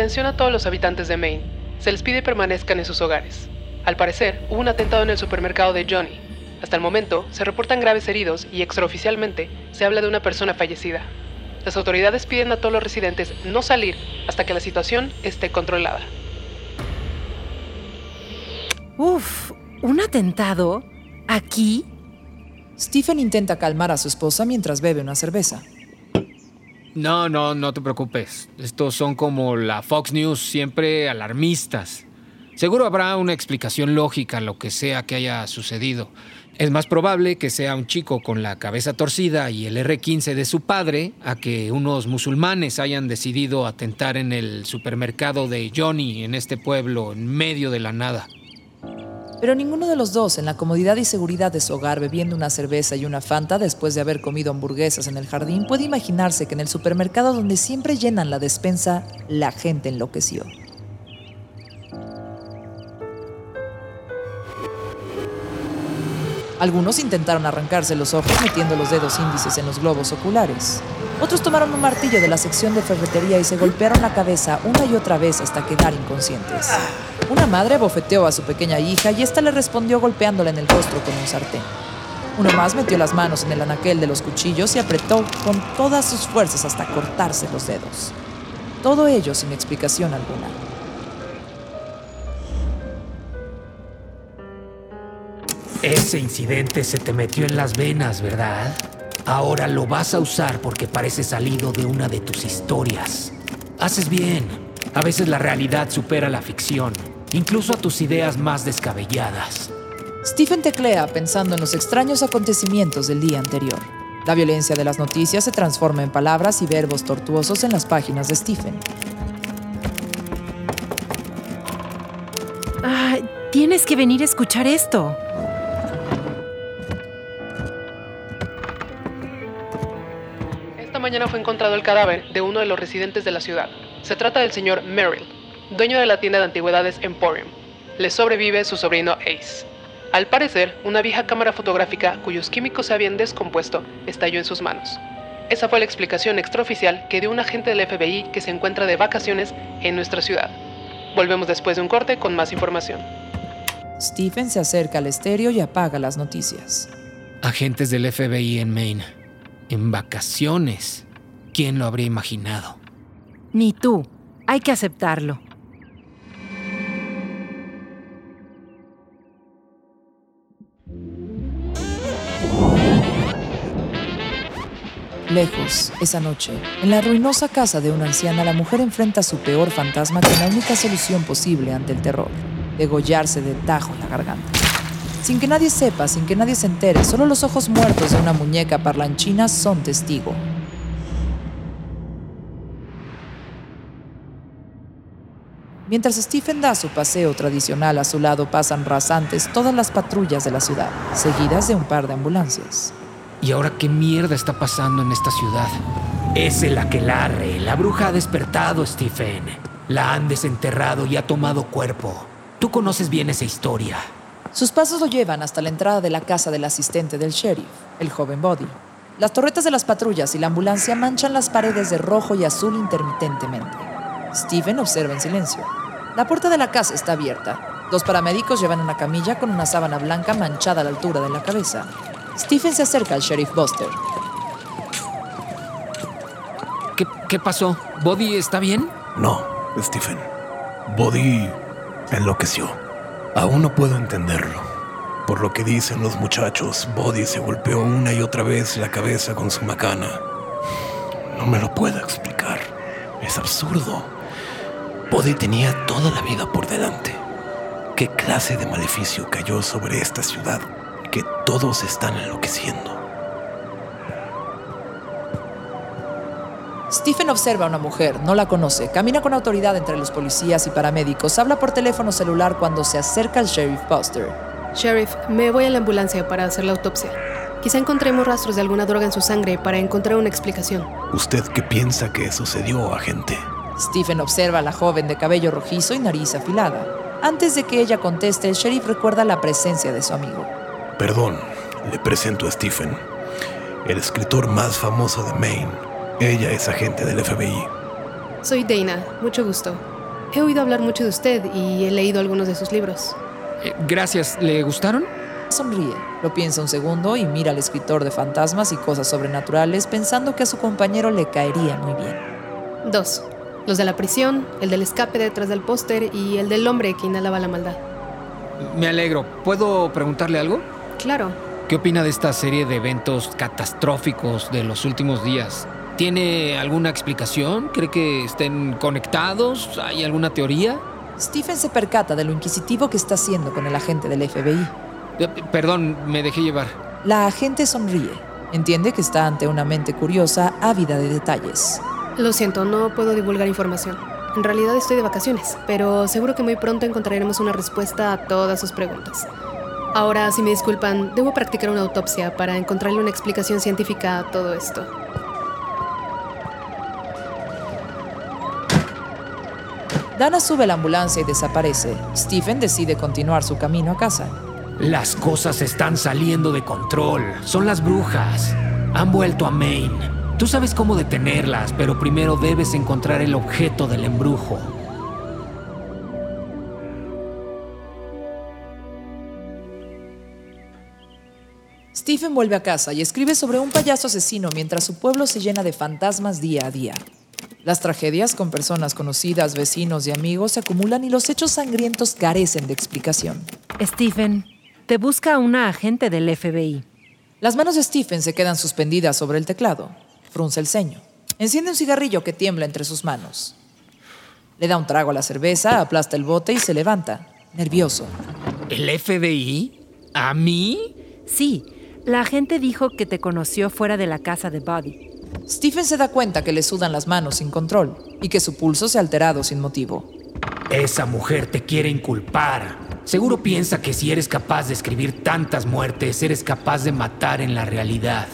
Atención a todos los habitantes de Maine. Se les pide permanezcan en sus hogares. Al parecer, hubo un atentado en el supermercado de Johnny. Hasta el momento, se reportan graves heridos y extraoficialmente se habla de una persona fallecida. Las autoridades piden a todos los residentes no salir hasta que la situación esté controlada. Uf, ¿un atentado? ¿Aquí? Stephen intenta calmar a su esposa mientras bebe una cerveza. No, no, no te preocupes. Estos son como la Fox News, siempre alarmistas. Seguro habrá una explicación lógica a lo que sea que haya sucedido. Es más probable que sea un chico con la cabeza torcida y el R-15 de su padre a que unos musulmanes hayan decidido atentar en el supermercado de Johnny en este pueblo en medio de la nada. Pero ninguno de los dos, en la comodidad y seguridad de su hogar, bebiendo una cerveza y una fanta después de haber comido hamburguesas en el jardín, puede imaginarse que en el supermercado donde siempre llenan la despensa, la gente enloqueció. Algunos intentaron arrancarse los ojos metiendo los dedos índices en los globos oculares. Otros tomaron un martillo de la sección de ferretería y se golpearon la cabeza una y otra vez hasta quedar inconscientes. Una madre bofeteó a su pequeña hija y ésta le respondió golpeándola en el rostro con un sartén. Uno más metió las manos en el anaquel de los cuchillos y apretó con todas sus fuerzas hasta cortarse los dedos. Todo ello sin explicación alguna. Ese incidente se te metió en las venas, ¿verdad? Ahora lo vas a usar porque parece salido de una de tus historias. Haces bien. A veces la realidad supera la ficción, incluso a tus ideas más descabelladas. Stephen teclea pensando en los extraños acontecimientos del día anterior. La violencia de las noticias se transforma en palabras y verbos tortuosos en las páginas de Stephen. Ay, tienes que venir a escuchar esto. Esta mañana fue encontrado el cadáver de uno de los residentes de la ciudad. Se trata del señor Merrill, dueño de la tienda de antigüedades Emporium. Le sobrevive su sobrino Ace. Al parecer, una vieja cámara fotográfica cuyos químicos se habían descompuesto estalló en sus manos. Esa fue la explicación extraoficial que dio un agente del FBI que se encuentra de vacaciones en nuestra ciudad. Volvemos después de un corte con más información. Stephen se acerca al estéreo y apaga las noticias. Agentes del FBI en Maine. En vacaciones. ¿Quién lo habría imaginado? Ni tú. Hay que aceptarlo. Lejos, esa noche, en la ruinosa casa de una anciana, la mujer enfrenta a su peor fantasma con la única solución posible ante el terror, degollarse de tajo en la garganta. Sin que nadie sepa, sin que nadie se entere, solo los ojos muertos de una muñeca parlanchina son testigo. Mientras Stephen da su paseo tradicional a su lado, pasan rasantes todas las patrullas de la ciudad, seguidas de un par de ambulancias. ¿Y ahora qué mierda está pasando en esta ciudad? Es el aquelarre. La bruja ha despertado, Stephen. La han desenterrado y ha tomado cuerpo. Tú conoces bien esa historia. Sus pasos lo llevan hasta la entrada de la casa del asistente del sheriff, el joven Body. Las torretas de las patrullas y la ambulancia manchan las paredes de rojo y azul intermitentemente. Stephen observa en silencio. La puerta de la casa está abierta. Dos paramédicos llevan una camilla con una sábana blanca manchada a la altura de la cabeza. Stephen se acerca al sheriff Buster. ¿Qué, qué pasó? ¿Body está bien? No, Stephen. Body enloqueció. Aún no puedo entenderlo. Por lo que dicen los muchachos, Body se golpeó una y otra vez la cabeza con su macana. No me lo puedo explicar. Es absurdo. Body tenía toda la vida por delante. ¿Qué clase de maleficio cayó sobre esta ciudad que todos están enloqueciendo? Stephen observa a una mujer, no la conoce, camina con autoridad entre los policías y paramédicos, habla por teléfono celular cuando se acerca al sheriff Buster. Sheriff, me voy a la ambulancia para hacer la autopsia. Quizá encontremos rastros de alguna droga en su sangre para encontrar una explicación. ¿Usted qué piensa que sucedió, agente? Stephen observa a la joven de cabello rojizo y nariz afilada. Antes de que ella conteste, el sheriff recuerda la presencia de su amigo. Perdón, le presento a Stephen, el escritor más famoso de Maine. Ella es agente del FBI. Soy Dana, mucho gusto. He oído hablar mucho de usted y he leído algunos de sus libros. Eh, gracias. ¿Le gustaron? Sonríe, lo piensa un segundo y mira al escritor de fantasmas y cosas sobrenaturales pensando que a su compañero le caería muy bien. Dos. Los de la prisión, el del escape detrás del póster y el del hombre que inhalaba la maldad. Me alegro. ¿Puedo preguntarle algo? Claro. ¿Qué opina de esta serie de eventos catastróficos de los últimos días? ¿Tiene alguna explicación? ¿Cree que estén conectados? ¿Hay alguna teoría? Stephen se percata de lo inquisitivo que está haciendo con el agente del FBI. Eh, Perdón, me dejé llevar. La agente sonríe. Entiende que está ante una mente curiosa, ávida de detalles. Lo siento, no puedo divulgar información. En realidad estoy de vacaciones, pero seguro que muy pronto encontraremos una respuesta a todas sus preguntas. Ahora, si me disculpan, debo practicar una autopsia para encontrarle una explicación científica a todo esto. Dana sube a la ambulancia y desaparece. Stephen decide continuar su camino a casa. Las cosas están saliendo de control. Son las brujas. Han vuelto a Maine. Tú sabes cómo detenerlas, pero primero debes encontrar el objeto del embrujo. Stephen vuelve a casa y escribe sobre un payaso asesino mientras su pueblo se llena de fantasmas día a día. Las tragedias con personas conocidas, vecinos y amigos se acumulan y los hechos sangrientos carecen de explicación. Stephen, te busca una agente del FBI. Las manos de Stephen se quedan suspendidas sobre el teclado. Frunce el ceño. Enciende un cigarrillo que tiembla entre sus manos. Le da un trago a la cerveza, aplasta el bote y se levanta, nervioso. ¿El FBI? ¿A mí? Sí, la agente dijo que te conoció fuera de la casa de Buddy. Stephen se da cuenta que le sudan las manos sin control y que su pulso se ha alterado sin motivo. Esa mujer te quiere inculpar. Seguro piensa que si eres capaz de escribir tantas muertes, eres capaz de matar en la realidad.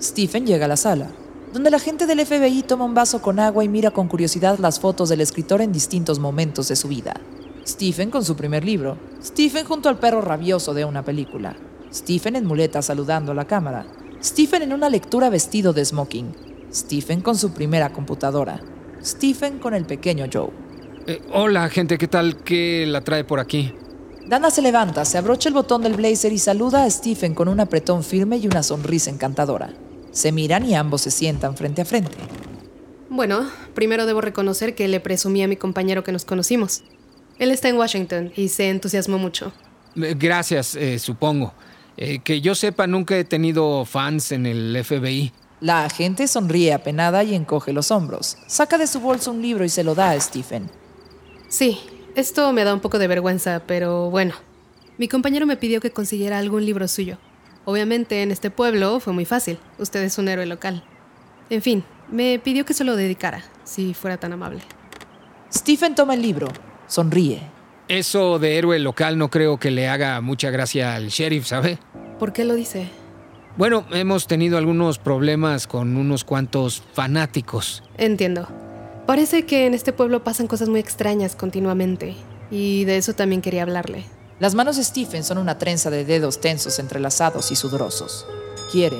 Stephen llega a la sala, donde la gente del FBI toma un vaso con agua y mira con curiosidad las fotos del escritor en distintos momentos de su vida. Stephen con su primer libro, Stephen junto al perro rabioso de una película, Stephen en muleta saludando a la cámara, Stephen en una lectura vestido de smoking, Stephen con su primera computadora, Stephen con el pequeño Joe. Eh, hola, gente, ¿qué tal? ¿Qué la trae por aquí? Dana se levanta, se abrocha el botón del blazer y saluda a Stephen con un apretón firme y una sonrisa encantadora. Se miran y ambos se sientan frente a frente. Bueno, primero debo reconocer que le presumí a mi compañero que nos conocimos. Él está en Washington y se entusiasmó mucho. Eh, Gracias, eh, supongo. Eh, que yo sepa, nunca he tenido fans en el FBI. La agente sonríe apenada y encoge los hombros. Saca de su bolso un libro y se lo da a Stephen. Sí, esto me da un poco de vergüenza, pero bueno. Mi compañero me pidió que consiguiera algún libro suyo. Obviamente en este pueblo fue muy fácil. Usted es un héroe local. En fin, me pidió que se lo dedicara, si fuera tan amable. Stephen toma el libro, sonríe. Eso de héroe local no creo que le haga mucha gracia al sheriff, ¿sabe? ¿Por qué lo dice? Bueno, hemos tenido algunos problemas con unos cuantos fanáticos. Entiendo. Parece que en este pueblo pasan cosas muy extrañas continuamente. Y de eso también quería hablarle. Las manos de Stephen son una trenza de dedos tensos, entrelazados y sudorosos. Quiere,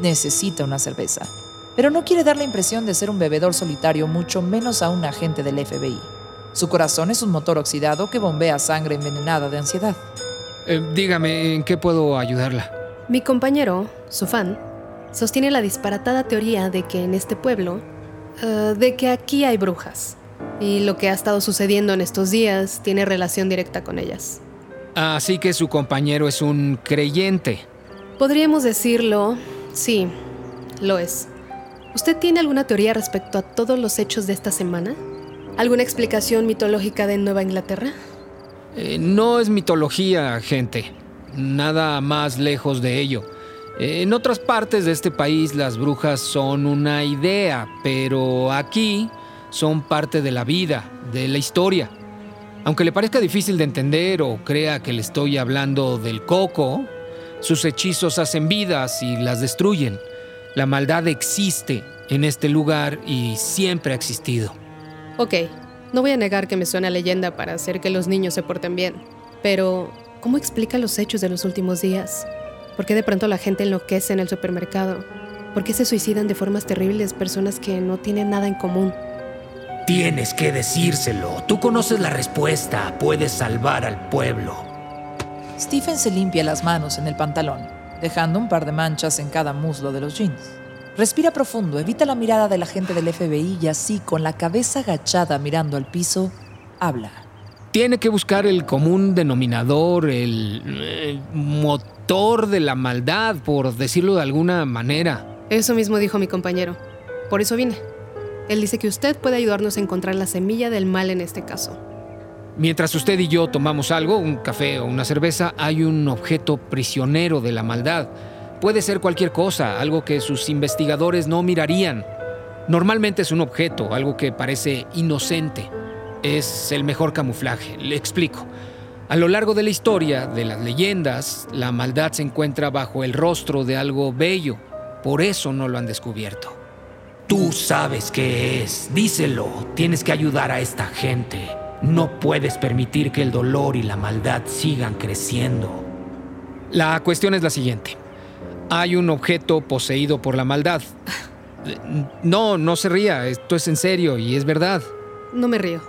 Necesita una cerveza. Pero no quiere dar la impresión de ser un bebedor solitario, mucho menos a un agente del FBI. Su corazón es un motor oxidado que bombea sangre envenenada de ansiedad. Eh, dígame, ¿en qué puedo ayudarla? Mi compañero, su fan, sostiene la disparatada teoría de que en este pueblo, eh, de que aquí hay brujas. Y lo que ha estado sucediendo en estos días tiene relación directa con ellas. Así que su compañero es un creyente. Podríamos decirlo, sí, lo es. ¿Usted tiene alguna teoría respecto a todos los hechos de esta semana? ¿Alguna explicación mitológica de Nueva Inglaterra? Eh, no es mitología, gente. Nada más lejos de ello. En otras partes de este país las brujas son una idea, pero aquí son parte de la vida, de la historia. Aunque le parezca difícil de entender o crea que le estoy hablando del coco, sus hechizos hacen vidas y las destruyen. La maldad existe en este lugar y siempre ha existido. Ok, no voy a negar que me suena leyenda para hacer que los niños se porten bien, pero ¿cómo explica los hechos de los últimos días? ¿Por qué de pronto la gente enloquece en el supermercado? ¿Por qué se suicidan de formas terribles personas que no tienen nada en común? Tienes que decírselo. Tú conoces la respuesta. Puedes salvar al pueblo. Stephen se limpia las manos en el pantalón, dejando un par de manchas en cada muslo de los jeans. Respira profundo, evita la mirada del agente del FBI y así, con la cabeza agachada mirando al piso, habla. Tiene que buscar el común denominador, el, el motor de la maldad, por decirlo de alguna manera. Eso mismo dijo mi compañero. Por eso vine. Él dice que usted puede ayudarnos a encontrar la semilla del mal en este caso. Mientras usted y yo tomamos algo, un café o una cerveza, hay un objeto prisionero de la maldad. Puede ser cualquier cosa, algo que sus investigadores no mirarían. Normalmente es un objeto, algo que parece inocente. Es el mejor camuflaje. Le explico. A lo largo de la historia, de las leyendas, la maldad se encuentra bajo el rostro de algo bello. Por eso no lo han descubierto. Tú sabes qué es. Díselo. Tienes que ayudar a esta gente. No puedes permitir que el dolor y la maldad sigan creciendo. La cuestión es la siguiente. Hay un objeto poseído por la maldad. No, no se ría. Esto es en serio y es verdad. No me río.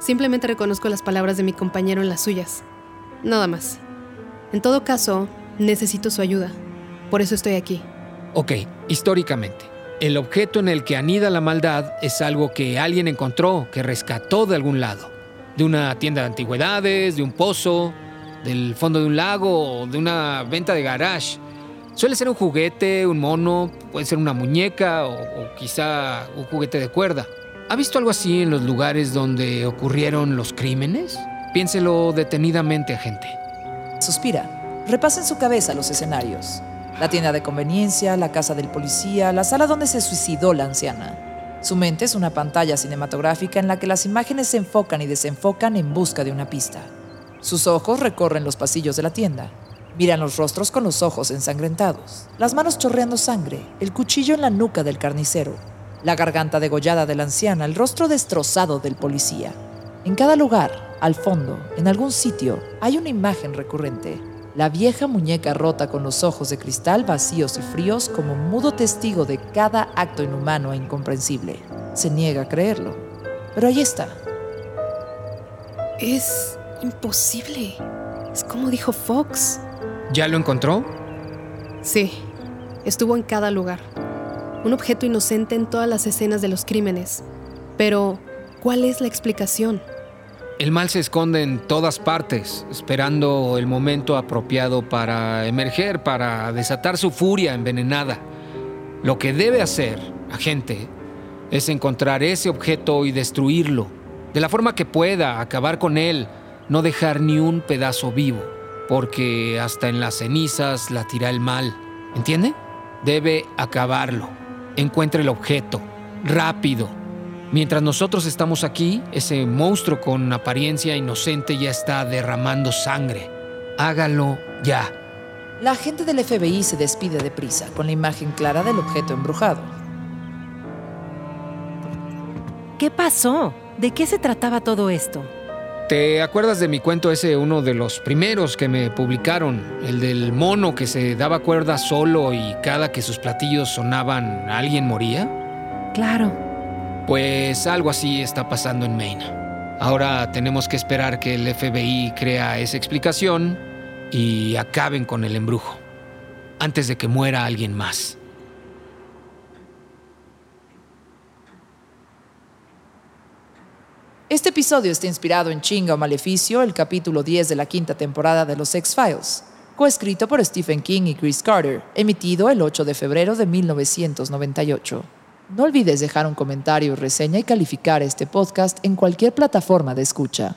Simplemente reconozco las palabras de mi compañero en las suyas. Nada más. En todo caso, necesito su ayuda. Por eso estoy aquí. Ok, históricamente. El objeto en el que anida la maldad es algo que alguien encontró, que rescató de algún lado. De una tienda de antigüedades, de un pozo, del fondo de un lago o de una venta de garage. Suele ser un juguete, un mono, puede ser una muñeca o, quizá un juguete de cuerda. ¿Ha visto algo así en los lugares donde ocurrieron los crímenes? Piénselo detenidamente, agente. Suspira. Repasa en su cabeza los escenarios. La tienda de conveniencia, la casa del policía, la sala donde se suicidó la anciana. Su mente es una pantalla cinematográfica en la que las imágenes se enfocan y desenfocan en busca de una pista. Sus ojos recorren los pasillos de la tienda. Miran los rostros con los ojos ensangrentados, las manos chorreando sangre, el cuchillo en la nuca del carnicero, la garganta degollada de la anciana, el rostro destrozado del policía. En cada lugar, al fondo, en algún sitio, hay una imagen recurrente. La vieja muñeca rota con los ojos de cristal vacíos y fríos como mudo testigo de cada acto inhumano e incomprensible. Se niega a creerlo. Pero ahí está. Es imposible. Es como dijo Fox. ¿Ya lo encontró? Sí, estuvo en cada lugar. Un objeto inocente en todas las escenas de los crímenes. Pero, ¿cuál es la explicación? El mal se esconde en todas partes, esperando el momento apropiado para emerger, para desatar su furia envenenada. Lo que debe hacer, agente, es encontrar ese objeto y destruirlo, de la forma que pueda, acabar con él, no dejar ni un pedazo vivo, porque hasta en las cenizas la tira el mal. ¿Entiende? Debe acabarlo. Encuentre el objeto, rápido. Mientras nosotros estamos aquí, ese monstruo con apariencia inocente ya está derramando sangre. Hágalo ya. La agente del FBI se despide deprisa, con la imagen clara del objeto embrujado. ¿Qué pasó? ¿De qué se trataba todo esto? ¿Te acuerdas de mi cuento ese, uno de los primeros que me publicaron? El del mono que se daba cuerda solo y cada que sus platillos sonaban alguien moría? Claro. Pues algo así está pasando en Maine. Ahora tenemos que esperar que el FBI crea esa explicación y acaben con el embrujo, antes de que muera alguien más. Este episodio está inspirado en Chinga o Maleficio, el capítulo 10 de la quinta temporada de los X-Files, coescrito por Stephen King y Chris Carter, emitido el 8 de febrero de 1998. No olvides dejar un comentario, reseña y calificar este podcast en cualquier plataforma de escucha.